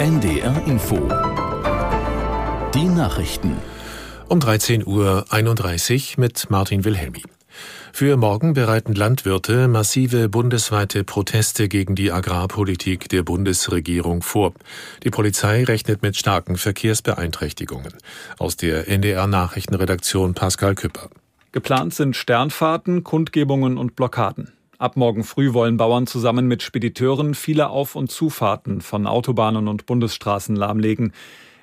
NDR Info. Die Nachrichten. Um 13.31 Uhr mit Martin Wilhelmi. Für morgen bereiten Landwirte massive bundesweite Proteste gegen die Agrarpolitik der Bundesregierung vor. Die Polizei rechnet mit starken Verkehrsbeeinträchtigungen. Aus der NDR Nachrichtenredaktion Pascal Küpper. Geplant sind Sternfahrten, Kundgebungen und Blockaden. Ab morgen früh wollen Bauern zusammen mit Spediteuren viele Auf- und Zufahrten von Autobahnen und Bundesstraßen lahmlegen.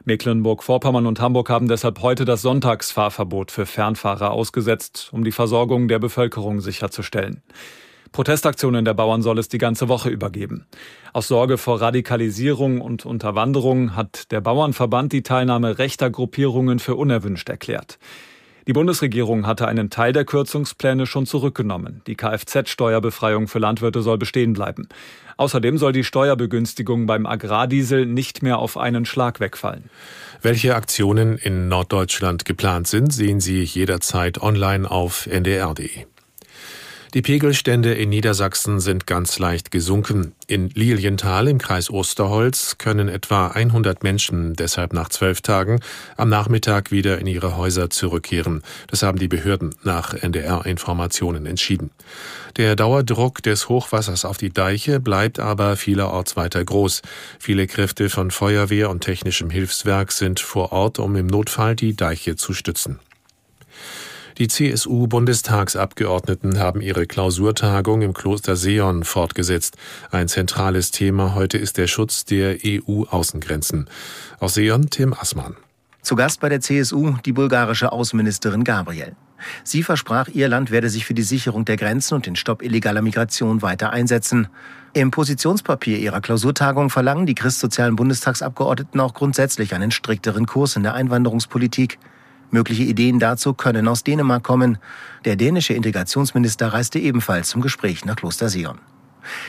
Mecklenburg-Vorpommern und Hamburg haben deshalb heute das Sonntagsfahrverbot für Fernfahrer ausgesetzt, um die Versorgung der Bevölkerung sicherzustellen. Protestaktionen der Bauern soll es die ganze Woche übergeben. Aus Sorge vor Radikalisierung und Unterwanderung hat der Bauernverband die Teilnahme rechter Gruppierungen für unerwünscht erklärt. Die Bundesregierung hatte einen Teil der Kürzungspläne schon zurückgenommen. Die Kfz-Steuerbefreiung für Landwirte soll bestehen bleiben. Außerdem soll die Steuerbegünstigung beim Agrardiesel nicht mehr auf einen Schlag wegfallen. Welche Aktionen in Norddeutschland geplant sind, sehen Sie jederzeit online auf ndr.de. Die Pegelstände in Niedersachsen sind ganz leicht gesunken. In Lilienthal im Kreis Osterholz können etwa 100 Menschen deshalb nach zwölf Tagen am Nachmittag wieder in ihre Häuser zurückkehren. Das haben die Behörden nach NDR-Informationen entschieden. Der Dauerdruck des Hochwassers auf die Deiche bleibt aber vielerorts weiter groß. Viele Kräfte von Feuerwehr und technischem Hilfswerk sind vor Ort, um im Notfall die Deiche zu stützen. Die CSU-Bundestagsabgeordneten haben ihre Klausurtagung im Kloster Seon fortgesetzt. Ein zentrales Thema heute ist der Schutz der EU-Außengrenzen. Aus Seon Tim Assmann. Zu Gast bei der CSU die bulgarische Außenministerin Gabriel. Sie versprach, ihr Land werde sich für die Sicherung der Grenzen und den Stopp illegaler Migration weiter einsetzen. Im Positionspapier ihrer Klausurtagung verlangen die christsozialen Bundestagsabgeordneten auch grundsätzlich einen strikteren Kurs in der Einwanderungspolitik. Mögliche Ideen dazu können aus Dänemark kommen. Der dänische Integrationsminister reiste ebenfalls zum Gespräch nach Kloster Sion.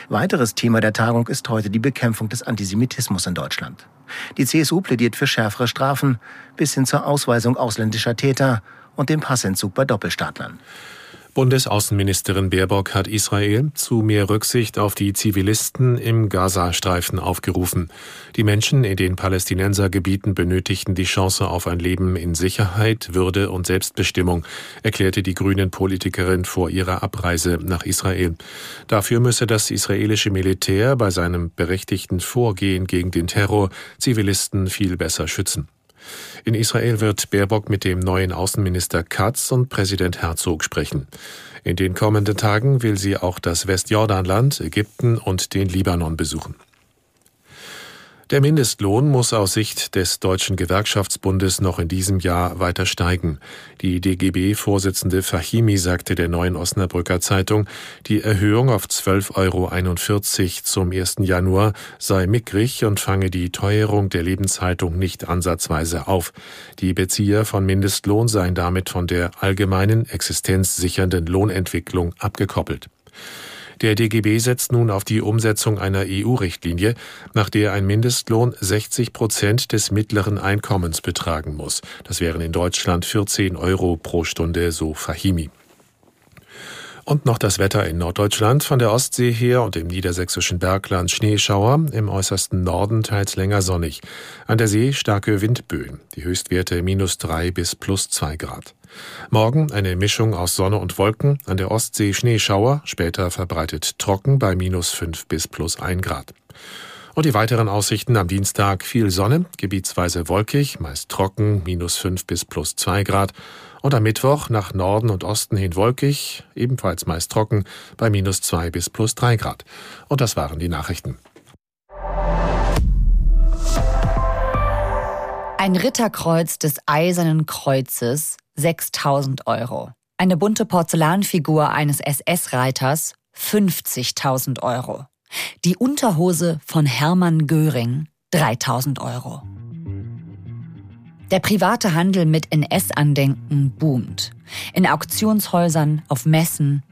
Weiteres Thema der Tagung ist heute die Bekämpfung des Antisemitismus in Deutschland. Die CSU plädiert für schärfere Strafen bis hin zur Ausweisung ausländischer Täter und dem Passentzug bei Doppelstaatlern. Bundesaußenministerin Baerbock hat Israel zu mehr Rücksicht auf die Zivilisten im Gazastreifen aufgerufen. Die Menschen in den Palästinensergebieten benötigten die Chance auf ein Leben in Sicherheit, Würde und Selbstbestimmung, erklärte die grünen Politikerin vor ihrer Abreise nach Israel. Dafür müsse das israelische Militär bei seinem berechtigten Vorgehen gegen den Terror Zivilisten viel besser schützen. In Israel wird Baerbock mit dem neuen Außenminister Katz und Präsident Herzog sprechen. In den kommenden Tagen will sie auch das Westjordanland, Ägypten und den Libanon besuchen. Der Mindestlohn muss aus Sicht des Deutschen Gewerkschaftsbundes noch in diesem Jahr weiter steigen. Die DGB-Vorsitzende Fahimi sagte der Neuen Osnabrücker Zeitung, die Erhöhung auf 12,41 Euro zum 1. Januar sei mickrig und fange die Teuerung der Lebenshaltung nicht ansatzweise auf. Die Bezieher von Mindestlohn seien damit von der allgemeinen existenzsichernden Lohnentwicklung abgekoppelt. Der DGB setzt nun auf die Umsetzung einer EU-Richtlinie, nach der ein Mindestlohn 60 Prozent des mittleren Einkommens betragen muss. Das wären in Deutschland 14 Euro pro Stunde, so Fahimi. Und noch das Wetter in Norddeutschland von der Ostsee her und im niedersächsischen Bergland Schneeschauer, im äußersten Norden teils länger sonnig. An der See starke Windböen, die Höchstwerte minus drei bis plus zwei Grad. Morgen eine Mischung aus Sonne und Wolken, an der Ostsee Schneeschauer, später verbreitet trocken bei minus fünf bis plus ein Grad. Und die weiteren Aussichten am Dienstag viel Sonne, gebietsweise wolkig, meist trocken, minus fünf bis plus zwei Grad und am Mittwoch nach Norden und Osten hin wolkig, ebenfalls meist trocken, bei minus zwei bis plus drei Grad. Und das waren die Nachrichten. Ein Ritterkreuz des Eisernen Kreuzes 6000 Euro. Eine bunte Porzellanfigur eines SS-Reiters 50.000 Euro. Die Unterhose von Hermann Göring 3000 Euro. Der private Handel mit NS-Andenken boomt. In Auktionshäusern, auf Messen,